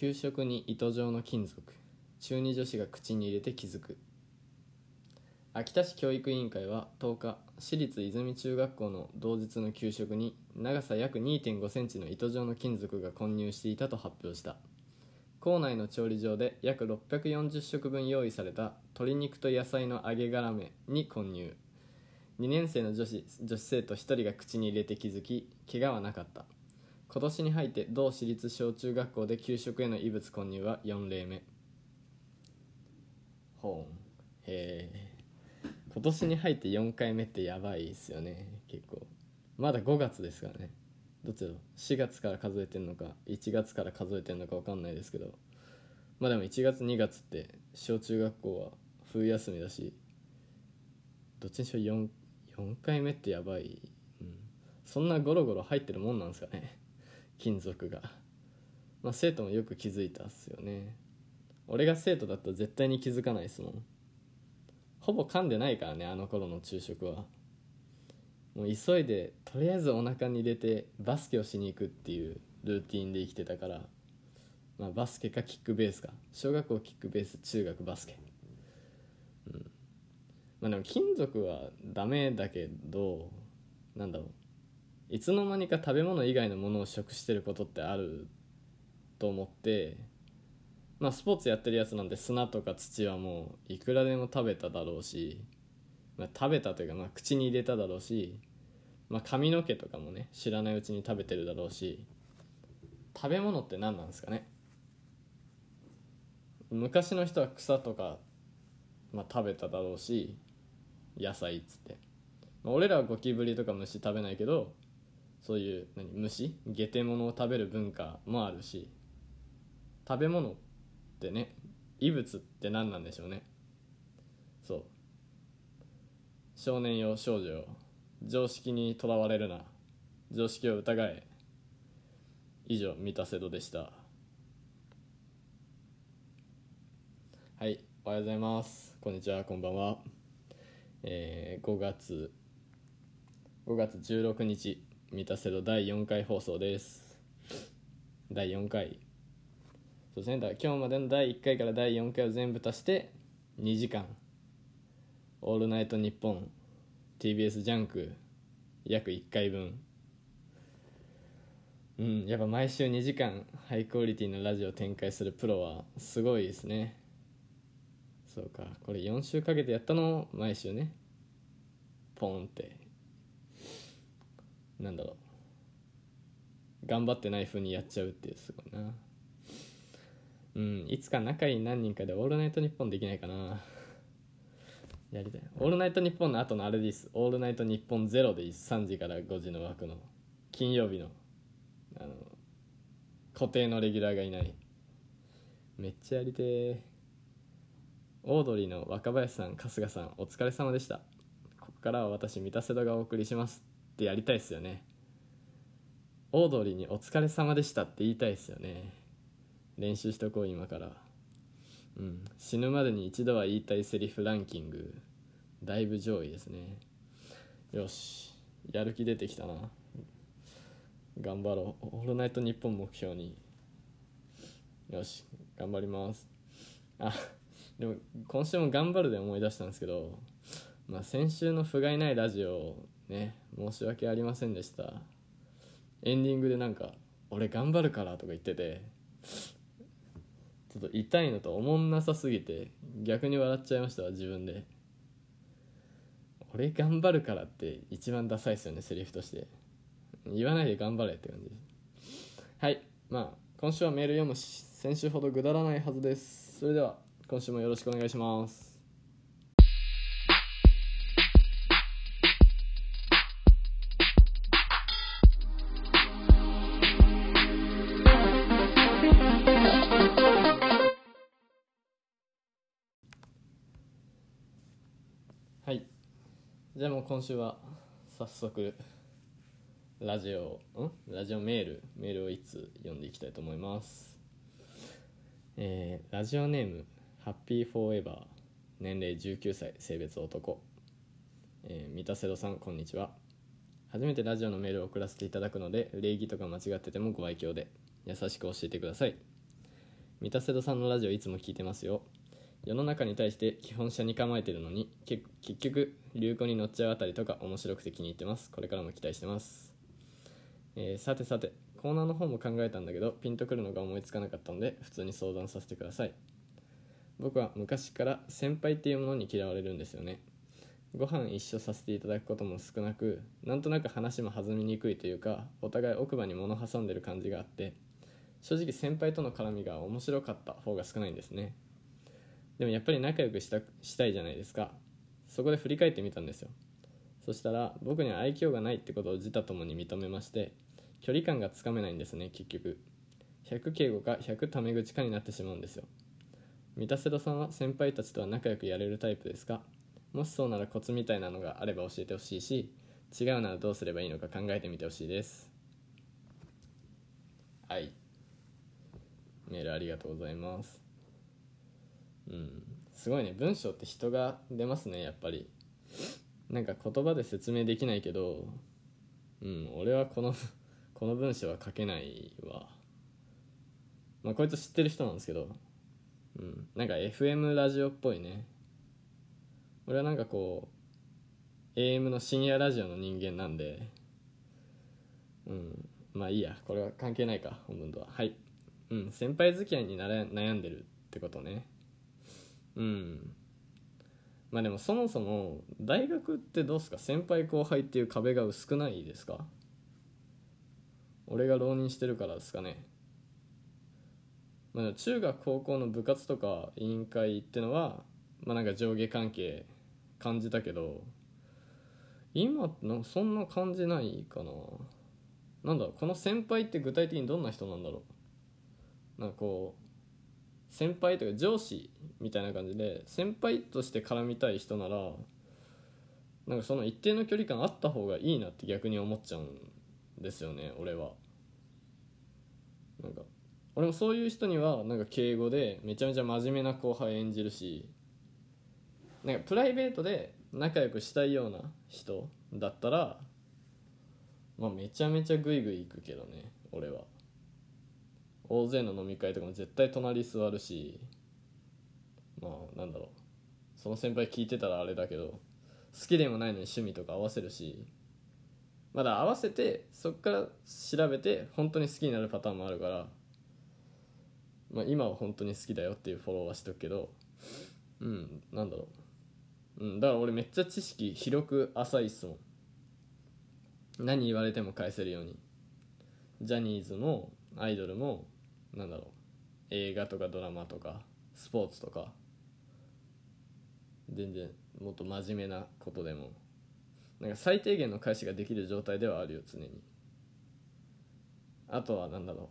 給食に糸状の金属。中二女子が口に入れて気づく。秋田市教育委員会は10日私立泉中学校の同日の給食に長さ約2 5センチの糸状の金属が混入していたと発表した。校内の調理場で約640食分用意された鶏肉と野菜の揚げ絡めに混入。2年生の女子女子生徒1人が口に入れて気づき怪我はなかった。今年に入って同私立小中学校で給食への異物混入は4例目。ほうへえ。今年に入って4回目ってやばいっすよね。結構。まだ5月ですからね。どっちだろう。4月から数えてんのか1月から数えてんのか分かんないですけど。まあでも1月2月って小中学校は冬休みだしどっちにしろ 4, 4回目ってやばい、うん、そんなゴロゴロ入ってるもんなんですかね。金属が。まあ生徒もよく気づいたっすよね。俺が生徒だったら絶対に気づかないですもん。ほぼ噛んでないからねあの頃の昼食は。もう急いでとりあえずお腹に入れてバスケをしに行くっていうルーティンで生きてたから。まあバスケかキックベースか。小学校キックベース中学バスケ。うん。まあでも金属はダメだけどなんだろう。いつの間にか食べ物以外のものを食してることってあると思ってまあスポーツやってるやつなんで砂とか土はもういくらでも食べただろうし、まあ、食べたというかまあ口に入れただろうし、まあ、髪の毛とかもね知らないうちに食べてるだろうし食べ物って何なんですかね？昔の人は草とか、まあ、食べただろうし野菜っつって、まあ、俺らはゴキブリとか虫食べないけどそういう何虫？ゲテモノを食べる文化もあるし食べ物ってね異物って何なんでしょうね。そう。少年よ少女よ常識にとらわれるな。常識を疑え。以上三田瀬戸でした。はいおはようございます。こんにちはこんばんは。えー、5月5月16日。三田瀬戸第4回放送です。第4回。そうですね。だから今日までの第1回から第4回を全部足して2時間「オールナイトニッポン」TBS ジャンク。約1回分。うん。やっぱ毎週2時間ハイクオリティのラジオを展開するプロはすごいですね。そうか。これ4週かけてやったの毎週ね。ポンって。なんだろう。頑張ってない風にやっちゃうっていうすごいな。うんいつか仲いい何人かで「オールナイトニッポン」できないかな。やりたい「オールナイトニッポン」の後のあれです「オールナイトニッポンゼロでいい3時から5時の枠の。金曜日のあの固定のレギュラーがいない。めっちゃやりてー。オードリーの若林さん春日さんお疲れ様でした。ここからは私三田瀬戸がお送りします。ってやりたいっすよね。オードリーに「お疲れ様でした」って言いたいっすよね。練習しとこう今から。うん。死ぬまでに一度は言いたいセリフランキング。だいぶ上位ですね。よし。やる気出てきたな。頑張ろう「オールナイトニッポン」目標に。よし。頑張ります。あでも今週も頑張るで思い出したんですけど、まあ、先週の不甲斐ないラジオね申し訳ありませんでした。エンディングでなんか「俺頑張るから」とか言っててちょっと痛いのと思んなさすぎて逆に笑っちゃいましたわ自分で。俺頑張るからって一番ダサいですよねセリフとして。言わないで頑張れって感じはいまあ今週はメール読むし先週ほどぐだらないはずです。それでは今週もよろしくお願いします。じゃあもう今週は早速ラジオん？ラジオメールメールをいつ読んでいきたいと思います。えーラジオネームハッピーフォーエバー年齢19歳性別男、えー、三田瀬戸さんこんにちは。初めてラジオのメールを送らせていただくので礼儀とか間違っててもご愛嬌で優しく教えてください。三田瀬戸さんのラジオいつも聞いてますよ。世の中に対して基本車に構えてるのに結局流行に乗っちゃうあたりとか面白くて気に入ってます。これからも期待してます、えーさてさてコーナーの方も考えたんだけどピンとくるのが思いつかなかったので普通に相談させてください。僕は昔から先輩っていうものに嫌われるんですよね。ご飯一緒させていただくことも少なくなんとなく話も弾みにくいというかお互い奥歯に物挟んでる感じがあって正直先輩との絡みが面白かった方が少ないんですね。でもやっぱり仲良くしたしたいじゃないですか。そこで振り返ってみたんですよ。そしたら僕には愛嬌がないってことを自他ともに認めまして距離感がつかめないんですね結局。100敬語か100タメ口かになってしまうんですよ。三田瀬戸さんは先輩たちとは仲良くやれるタイプですか？もしそうならコツみたいなのがあれば教えてほしいし違うならどうすればいいのか考えてみてほしいです。はい。メールありがとうございます。うん。すごいね。文章って人が出ますねやっぱり。なんか言葉で説明できないけどうん俺はこの この文章は書けないわ。まあこいつ知ってる人なんですけどうん。なんか FM ラジオっぽいね。俺はなんかこう AM の深夜ラジオの人間なんでうん。まあいいや。これは関係ないか本文とは。はい。うん。先輩付き合いになれ悩んでるってことね。うん。まあでもそもそも大学ってどうすか？先輩後輩っていう壁が薄くないですか？俺が浪人してるからですかね。まあ、中学高校の部活とか委員会ってのはまあなんか上下関係感じたけど今のそんな感じないかな。なんだろうこの先輩って具体的にどんな人なんだろう。なんかこう先輩とか上司みたいな感じで先輩として絡みたい人ならなんかその一定の距離感あった方がいいなって逆に思っちゃうんですよね俺は。なんか俺もそういう人にはなんか敬語でめちゃめちゃ真面目な後輩演じるしなんかプライベートで仲良くしたいような人だったらまあめちゃめちゃグイグイ行くけどね俺は。大勢の飲み会とかも絶対隣座るしまあなんだろう。その先輩聞いてたらあれだけど好きでもないのに趣味とか合わせるしまだ合わせてそっから調べて本当に好きになるパターンもあるからまあ、今は本当に好きだよっていうフォローはしとくけどうんなんだろう、うん、だから俺めっちゃ知識広く浅いっすもん。何言われても返せるように。ジャニーズもアイドルもなんだろう。映画とかドラマとかスポーツとか。全然もっと真面目なことでも。なんか最低限の返しができる状態ではあるよ常に。あとはなんだろ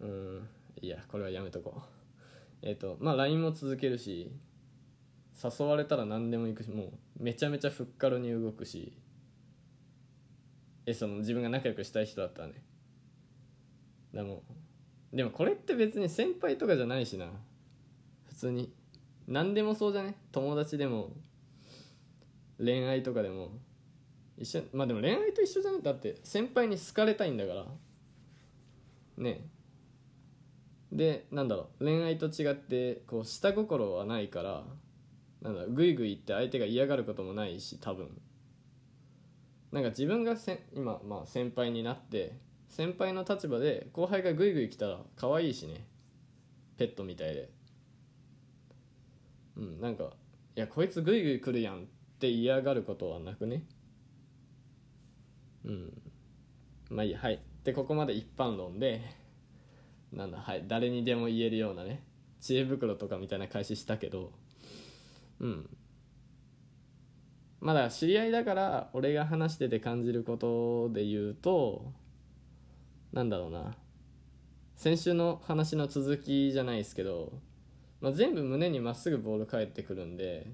う。うん。いやこれはやめとこう。えっ、とまあ LINE も続けるし誘われたら何でも行くしもうめちゃめちゃふっかるに動くしえその自分が仲良くしたい人だったらね。でもでもこれって別に先輩とかじゃないしな。普通に。何でもそうじゃね？友達でも。恋愛とかでも。一緒まあでも恋愛と一緒じゃね？だって先輩に好かれたいんだから。ね。でなんだろう？恋愛と違ってこう下心はないから。なんだグイグイって相手が嫌がることもないし多分。なんか自分がせ今、まあ、先輩になって先輩の立場で後輩がグイグイ来たら可愛いしね。ペットみたいで。うんなんかいやこいつグイグイ来るやんって嫌がることはなくね。うん。まあいいはい。でここまで一般論でなんだはい誰にでも言えるようなね知恵袋とかみたいな開始したけどうん。まだ知り合いだから俺が話してて感じることで言うとなんだろうな。先週の話の続きじゃないですけど、まあ、全部胸にまっすぐボール返ってくるんで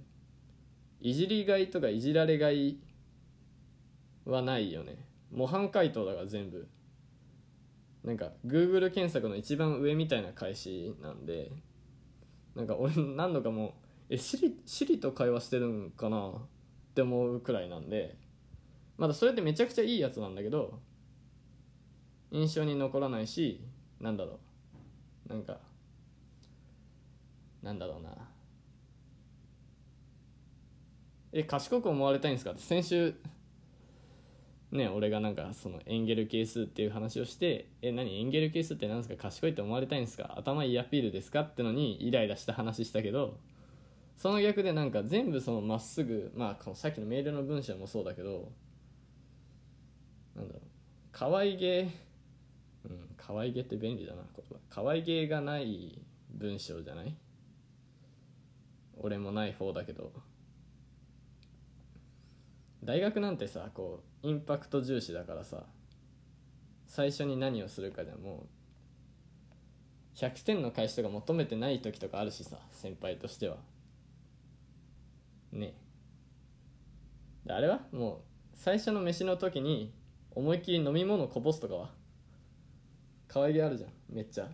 いじりがいとかいじられがいはないよね。模範解答だから全部。なんか Google 検索の一番上みたいな返しなんでなんか俺何度かもうえシリシリと会話してるんかなって思うくらいなんでまだそれってめちゃくちゃいいやつなんだけど印象に残らないしなんだろう。なんかなんだろうな。え賢く思われたいんですか？って先週ね俺がなんかそのエンゲル係数っていう話をしてえ何？エンゲル係数って何ですか？賢いって思われたいんですか？頭いいアピールですか？ってのにイライラした話したけどその逆でなんか全部そのまっすぐまあこのさっきのメールの文章もそうだけどなんだろう。可愛げ可愛げって便利だな。言葉可愛げがない文章じゃない？俺もない方だけど。大学なんてさこうインパクト重視だからさ最初に何をするかでもう100点の返しとか求めてない時とかあるしさ先輩としては。ねであれはもう最初の飯の時に思いっきり飲み物こぼすとかは可愛げあるじゃんめっちゃ。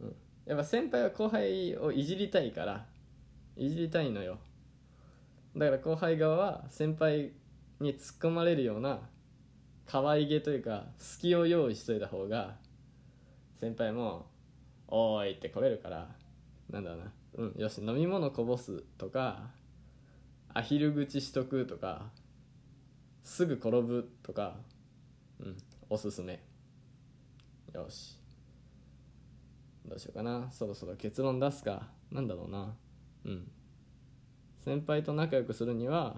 うん。やっぱ先輩は後輩をいじりたいからいじりたいのよ。だから後輩側は先輩に突っ込まれるような可愛げというか隙を用意しといた方が先輩も「おーい」って来れるからなんだろうな。うんよし飲み物こぼすとかアヒル口しとくとかすぐ転ぶとかうんおすすめ。よし。どうしようかな。そろそろ結論出すか。なんだろうな。うん。先輩と仲良くするには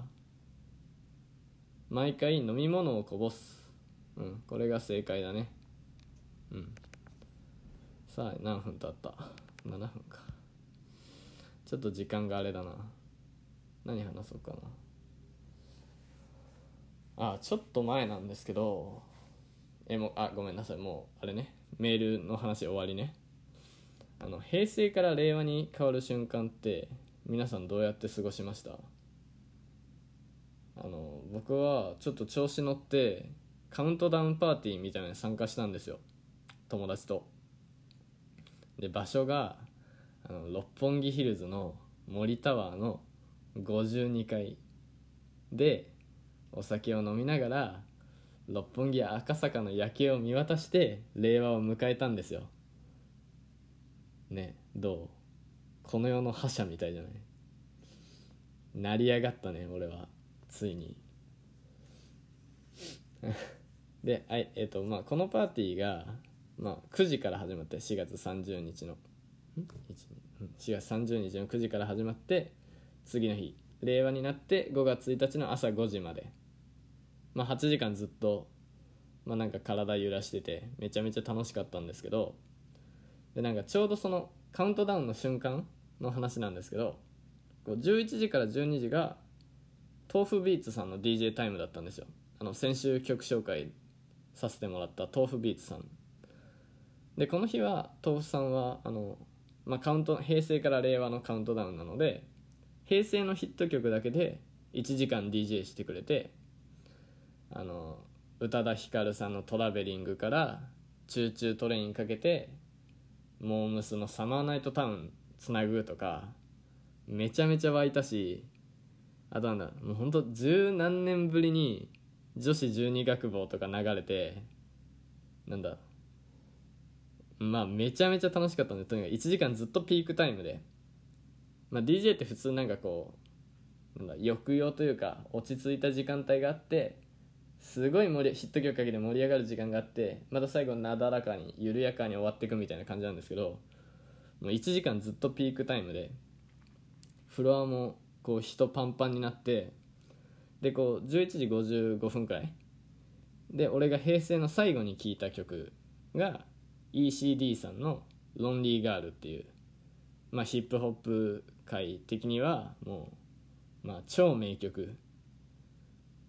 毎回飲み物をこぼす。うん。これが正解だね。うん。さあ何分経った？7分か。ちょっと時間があれだな。何話そうかな。あちょっと前なんですけどえもあごめんなさいもうあれね。メールの話終わりね。あの平成から令和に変わる瞬間って皆さんどうやって過ごしました？あの僕はちょっと調子乗ってカウントダウンパーティーみたいなのに参加したんですよ。友達と。で場所があの六本木ヒルズの森タワーの52階でお酒を飲みながら六本木赤坂の夜景を見渡して令和を迎えたんですよ。ねどう？この世の覇者みたいじゃない？成り上がったね俺は。ついに。であいえっ、とまあこのパーティーが、まあ、9時から始まって4月30日の。ん？4月30日の9時から始まって次の日令和になって5月1日の朝5時まで。まあ8時間ずっとまあなんか体揺らしててめちゃめちゃ楽しかったんですけどでなんかちょうどそのカウントダウンの瞬間の話なんですけどこう11時から12時が tofubeats さんの DJ タイムだったんですよ。あの先週曲紹介させてもらった tofubeats さん。でこの日は tofu さんはあの、まあ、カウント平成から令和のカウントダウンなので平成のヒット曲だけで1時間 DJ してくれてあの宇多田ヒカルさんの「トラベリング」から「 Choo Choo TRAIN」かけてモームスの「サマーナイトタウン」つなぐとかめちゃめちゃ湧いたしあとなんだもうほんと十何年ぶりに女子十二学坊とか流れてなんだまあめちゃめちゃ楽しかったんでとにかく1時間ずっとピークタイムで、まあ、DJ って普通なんかこうなんだ抑揚というか落ち着いた時間帯があってすごい盛りヒット曲かけて盛り上がる時間があってまた最後なだらかに緩やかに終わっていくみたいな感じなんですけどもう1時間ずっとピークタイムでフロアもこう人パンパンになってでこう11時55分くらいで俺が平成の最後に聴いた曲が ECD さんの「ロンリーガール」っていう、まあ、ヒップホップ界的にはもう、まあ、超名曲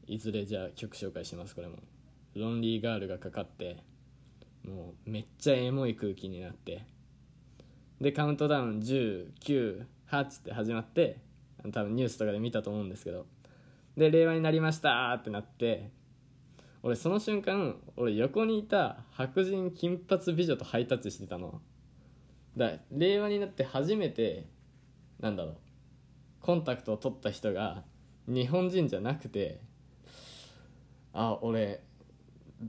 いずれじゃあ曲紹介しますこれも「ロンリーガール」がかかってもうめっちゃエモい空気になってでカウントダウン198って始まって多分ニュースとかで見たと思うんですけどで令和になりましたってなって俺その瞬間俺横にいた白人金髪美女とハイタッチしてたの。だ令和になって初めてなんだろうコンタクトを取った人が日本人じゃなくてあ俺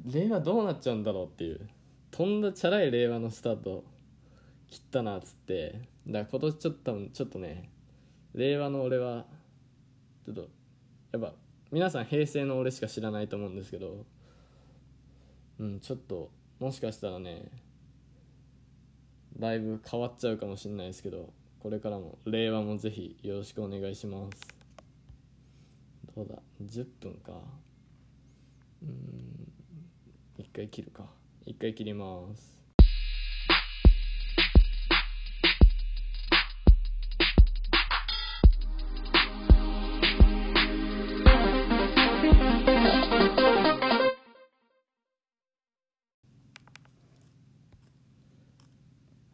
令和どうなっちゃうんだろうっていう。とんだチャラい令和のスタート。切ったなっつって。だから今年ちょっと多分ちょっとね令和の俺はちょっとやっぱ皆さん平成の俺しか知らないと思うんですけどうんちょっともしかしたらねだいぶ変わっちゃうかもしれないですけどこれからも令和もぜひよろしくお願いします。どうだ？10分か。うん。一回切るか。一回切ります。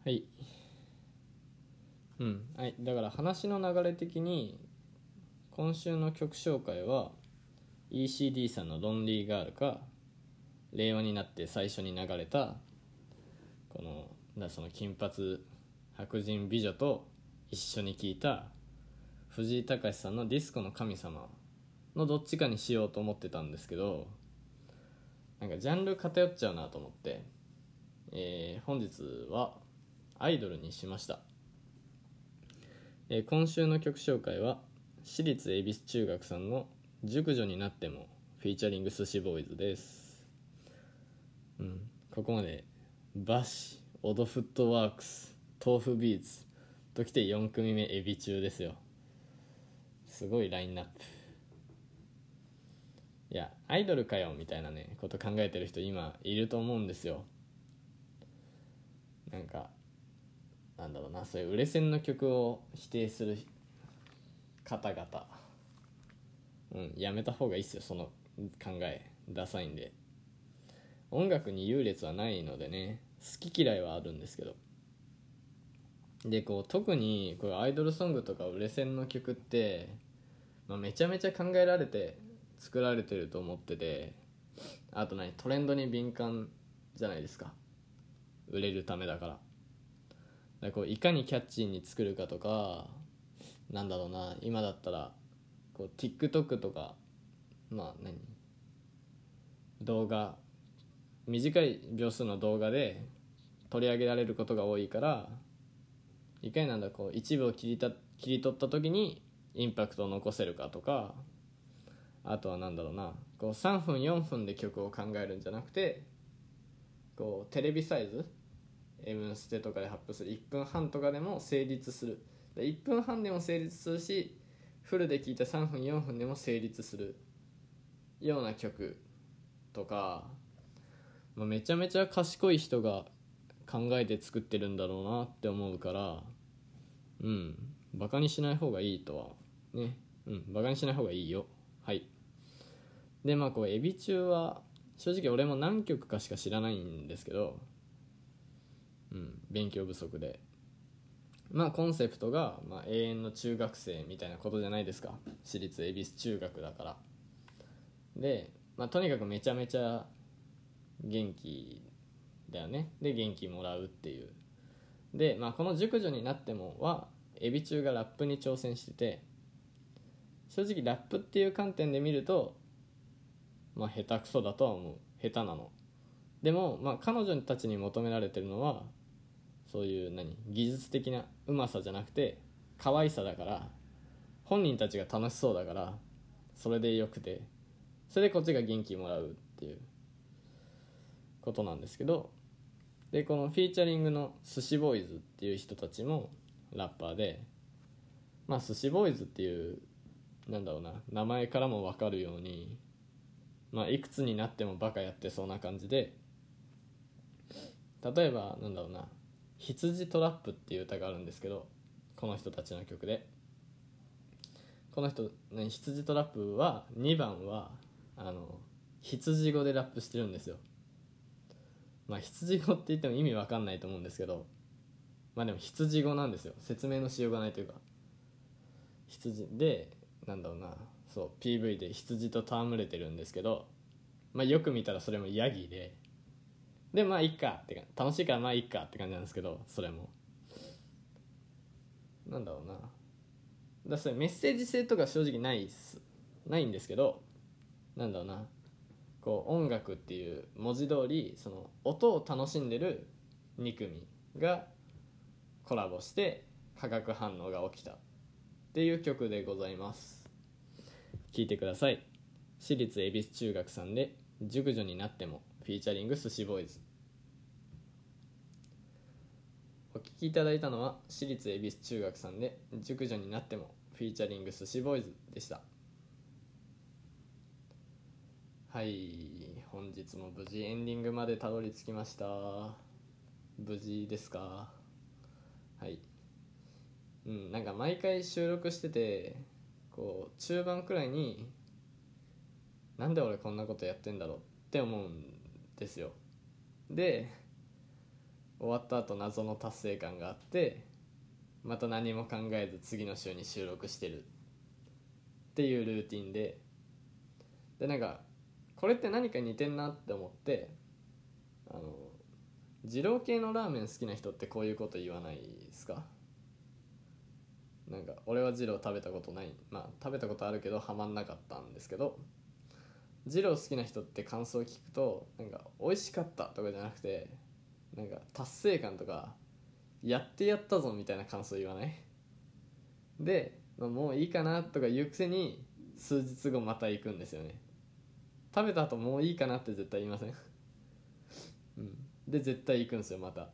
はい。うん。はい。だから話の流れ的に今週の曲紹介は ECD さんの「ロンリーガール」か令和になって最初に流れたこのだその金髪白人美女と一緒に聴いた藤井隆さんの「ディスコの神様」のどっちかにしようと思ってたんですけどなんかジャンル偏っちゃうなと思って、えー本日はアイドルにしました、えー今週の曲紹介は私立恵比寿中学さんの「熟女になっても」フィーチャリング寿司ボーイズです。うん。ここまでバシオドフットワークス豆腐ビーツときて4組目エビ中ですよ。すごいラインナップ。いやアイドルかよみたいなねこと考えてる人今いると思うんですよ。なんかなんだろうなそういう売れ線の曲を否定する方々。うんやめた方がいいっすよその考えダサいんで。音楽に優劣はないのでね好き嫌いはあるんですけど。でこう特にこうアイドルソングとか売れ線の曲って、まあ、めちゃめちゃ考えられて作られてると思っててあと何トレンドに敏感じゃないですか。売れるためだから。だからこういかにキャッチーに作るかとかなんだろうな今だったらこう TikTok とかまあ何？動画短い秒数の動画で取り上げられることが多いからいかになんだこう一部を切りた切り取った時にインパクトを残せるかとかあとはなんだろうなこう3分4分で曲を考えるんじゃなくてこうテレビサイズ M ステとかで発表する。1分半とかでも成立する。1分半でも成立するしフルで聴いた3分4分でも成立するような曲とか、まあ、めちゃめちゃ賢い人が考えて作ってるんだろうなって思うからうんバカにしない方がいいとはねうんバカにしない方がいいよ。はい。でまあこうエビ中は正直俺も何曲かしか知らないんですけどうん勉強不足で。まあコンセプトが、まあ、永遠の中学生みたいなことじゃないですか。私立恵比寿中学だから。で、まあ、とにかくめちゃめちゃ元気だよね。で元気もらうっていう。で、まあ、この熟女になってもはエビ中がラップに挑戦してて正直ラップっていう観点で見るとまあ下手くそだとは思う。下手なの。でも、まあ、彼女たちに求められてるのはそういう何技術的なうまさじゃなくて可愛さだから本人たちが楽しそうだからそれでよくてそれでこっちが元気もらうっていうことなんですけどでこのフィーチャリングの寿司ボーイズっていう人たちもラッパーでまあ寿司ボーイズっていうなんだろうな名前からも分かるようにまあいくつになってもバカやってそうな感じで例えばなんだろうな「羊トラップ」っていう歌があるんですけどこの人たちの曲で。この人、ね、羊トラップは2番はあの羊語でラップしてるんですよ。まあ羊語って言っても意味わかんないと思うんですけどまあでも羊語なんですよ。説明のしようがないというか。羊でなんだろうな。そう PV で羊と戯れてるんですけど、まあ、よく見たらそれもヤギででまあいっかってか楽しいからまあいっかって感じなんですけどそれも。なんだろうな。だそれメッセージ性とか正直ないっす。ないんですけどなんだろうな。こう音楽っていう文字通りその音を楽しんでる2組がコラボして化学反応が起きたっていう曲でございます。聴いてください。私立恵比寿中学さんで「熟女になっても」フィーチャリング寿司ボーイズ。お聴きいただいたのは私立恵比寿中学さんで「熟女になっても」フィーチャリング寿司ボーイズでした。はい本日も無事エンディングまでたどり着きました。無事ですか？はい。うんなんか毎回収録しててこう中盤くらいになんで俺こんなことやってんだろうって思うんですよ。で終わった後謎の達成感があってまた何も考えず次の週に収録してるっていうルーティンででなんかこれって何か似てんなって思ってあの二郎系のラーメン好きな人ってこういうこと言わないですか？なんか俺は二郎食べたことないまあ食べたことあるけどハマんなかったんですけど二郎好きな人って感想を聞くとなんか美味しかったとかじゃなくてなんか達成感とかやってやったぞみたいな感想言わない？で、もういいかなとか言うくせに数日後また行くんですよね。食べた後もういいかなって絶対言いません？うん。で絶対行くんですよまた。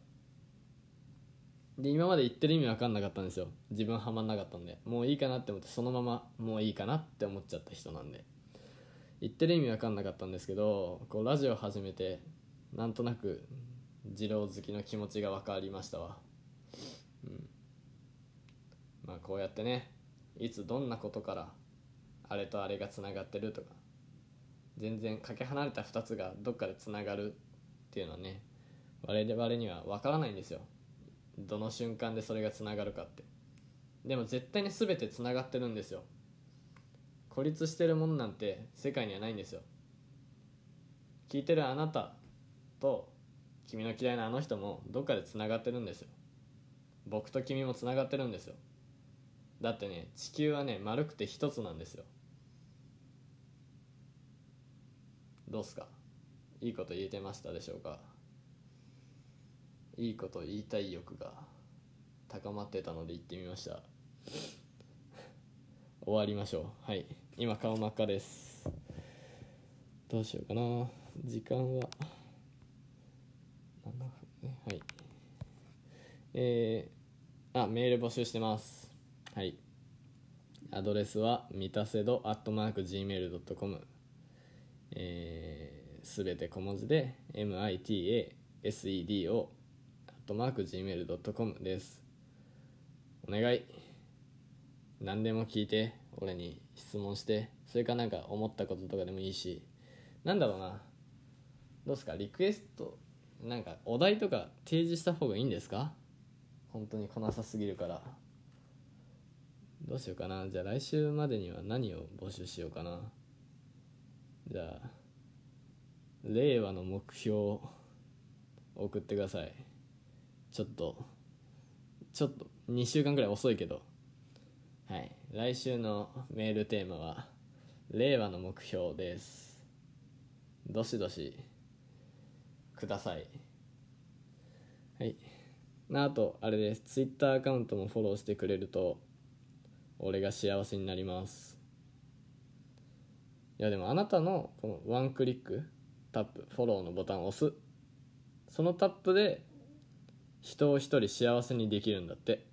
で今まで言ってる意味分かんなかったんですよ。自分ハマんなかったんで。もういいかなって思ってそのままもういいかなって思っちゃった人なんで。言ってる意味分かんなかったんですけどこうラジオ始めてなんとなく二郎好きの気持ちが分かりましたわ。うん。まあこうやってねいつどんなことからあれとあれがつながってるとか全然かけ離れた2つがどっかでつながるっていうのはね我々には分からないんですよ。どの瞬間でそれがつながるかって。でも絶対に全てつながってるんですよ。孤立してるものなんて世界にはないんですよ。聞いてるあなたと君の嫌いなあの人もどっかでつながってるんですよ。僕と君もつながってるんですよ。だってね地球はね丸くて一つなんですよ。どうすか？いいこと言えてましたでしょうか？いいこと言いたい欲が高まってたので言ってみました。終わりましょう。はい。今顔真っ赤です。どうしようかな。時間は7分ね。はい。えー、あメール募集してます。はい。アドレスはみたせどアットマーク Gmail.com えー、すべて小文字で MITASEDO アットマーク Gmail.com です。お願い。何でも聞いて俺に。質問してそれかなんか思ったこととかでもいいしなんだろうな。どうすか？リクエストなんかお題とか提示した方がいいんですか？本当に来なさすぎるから。どうしようかな。じゃあ来週までには何を募集しようかな。じゃあ令和の目標を送ってください。ちょっとちょっと2週間ぐらい遅いけど。はい。来週のメールテーマは令和の目標です。どしどしください。はい。あとあれです。ツイッターアカウントもフォローしてくれると俺が幸せになります。いやでもあなたのこのワンクリックタップフォローのボタンを押す。そのタップで人を一人幸せにできるんだって。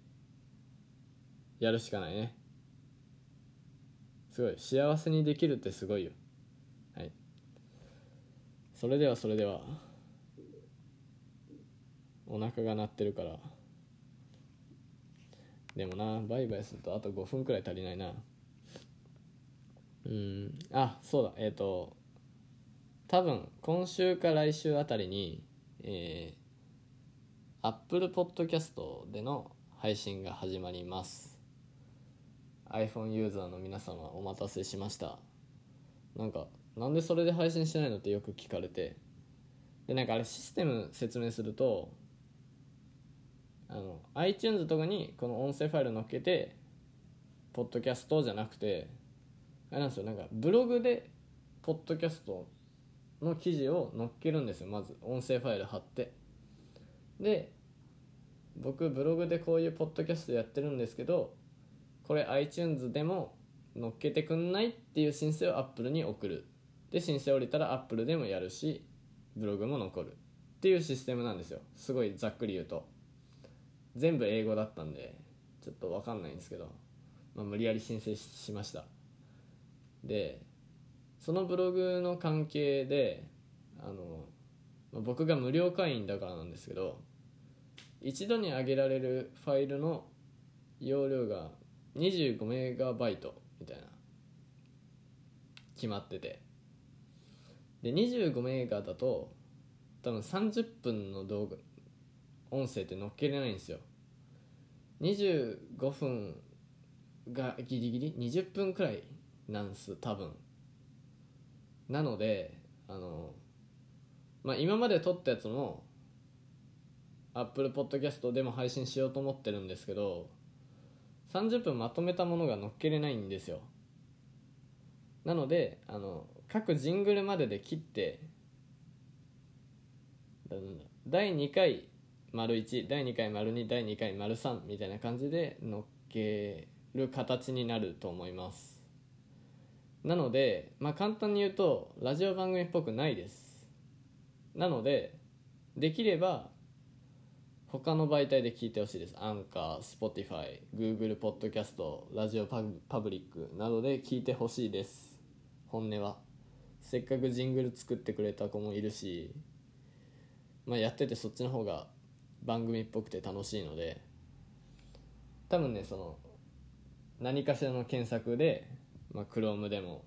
やるしかないね。すごい。幸せにできるってすごいよ。はい。それではそれでは。お腹が鳴ってるから。でもなバイバイするとあと5分くらい足りないな。うん。あそうだ。えっ、ー、と多分今週か来週あたりにえー、Apple Podcast での配信が始まります。iPhone ユーザーの皆様お待たせしました。なんかなんでそれで配信してないのってよく聞かれて。でなんかあれシステム説明するとあの iTunes とかにこの音声ファイル載っけてポッドキャストじゃなくてあれなんですよ。なんかブログでポッドキャストの記事を載っけるんですよ。まず音声ファイル貼って。で僕ブログでこういうポッドキャストやってるんですけどこれ iTunes でも載っけてくんないっていう申請を Apple に送る。で申請降りたら Apple でもやるしブログも残る。っていうシステムなんですよ。すごいざっくり言うと。全部英語だったんでちょっと分かんないんですけど、まあ、無理やり申請しました。でそのブログの関係であの、まあ、僕が無料会員だからなんですけど一度に上げられるファイルの容量が25メガバイトみたいな。決まってて。で25メガだと多分30分の動画音声って載っけれないんですよ。25分がギリギリ？20分くらいなんす多分。なのであのまあ今まで撮ったやつも Apple Podcast でも配信しようと思ってるんですけど30分まとめたものが載っけれないんですよ。なのであの各ジングルまでで切って第2回丸1第2回丸2第2回丸3みたいな感じで乗っける形になると思います。なのでまあ簡単に言うとラジオ番組っぽくないです。なのでできれば他の媒体で聞いてほしいです。 Anchor、Spotify、Google Podcasts、ラジオパブリックなどで聞いてほしいです。本音は。せっかくジングル作ってくれた子もいるしまあ、やっててそっちの方が番組っぽくて楽しいので多分ねその何かしらの検索で、まあ、Chrome でも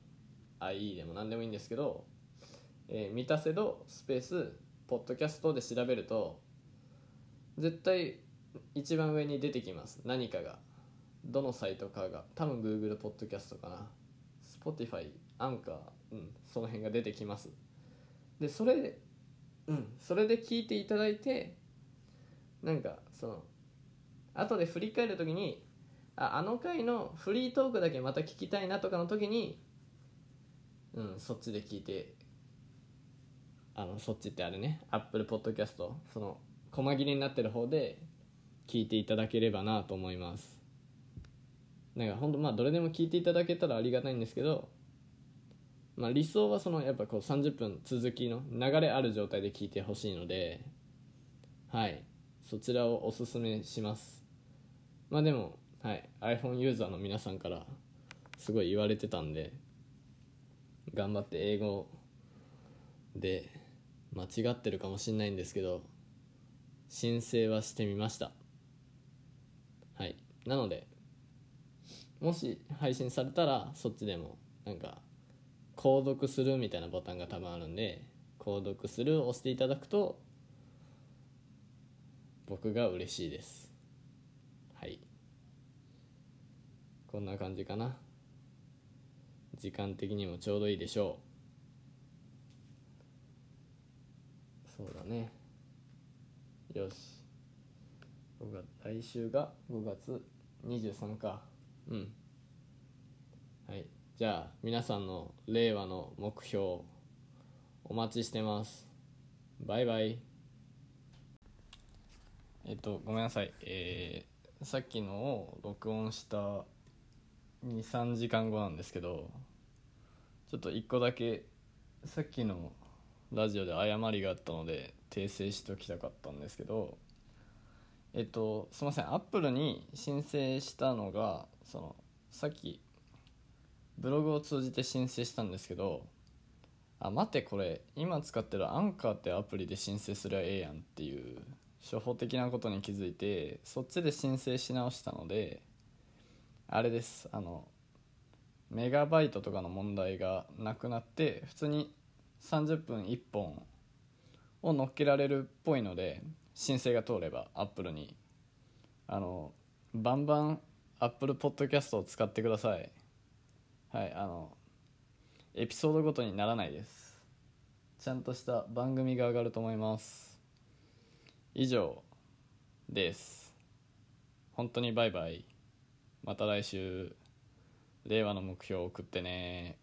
IE でも何でもいいんですけど「えー、満たせどスペースポッドキャスト」で調べると絶対一番上に出てきます。何かが。どのサイトかが。多分 Google ポッドキャストかな。Spotify アンカーうんその辺が出てきます。でそれでうんそれで聞いていただいてなんかその後で振り返る時にああの回のフリートークだけまた聞きたいなとかの時にうんそっちで聞いてあのそっちってあれね。アップルポッドキャストその細切れになってる方で聞いていただければなと思います。なんかほんとまあどれでも聞いていただけたらありがたいんですけどまあ、理想はそのやっぱこう30分続きの流れある状態で聞いてほしいのではい。そちらをおすすめします。まあでも、はい、iPhone ユーザーの皆さんからすごい言われてたんで頑張って英語で間違ってるかもしれないんですけど申請はしてみました。はい。なのでもし配信されたらそっちでもなんか購読するみたいなボタンが多分あるんで購読するを押していただくと僕が嬉しいです。はい。こんな感じかな。時間的にもちょうどいいでしょう。そうだね。よし。来週が5月23かうん。はい。じゃあ皆さんの令和の目標お待ちしてます。バイバイ。えっとごめんなさい。えー、さっきのを録音した23時間後なんですけどちょっと1個だけさっきのラジオで誤りがあったので訂正しておきたかったんですけどえっとすいません。アップルに申請したのがそのさっきブログを通じて申請したんですけどあ待ってこれ今使ってるアンカーってアプリで申請すりゃええやんっていう初歩的なことに気づいてそっちで申請し直したのであれです。あのメガバイトとかの問題がなくなって普通に30分1本を乗っけられるっぽいので申請が通ればアップルに。あのバンバンアップルポッドキャストを使ってください。はいあのエピソードごとにならないです。ちゃんとした番組が上がると思います。以上です。本当にバイバイ。また来週。令和の目標を送ってね。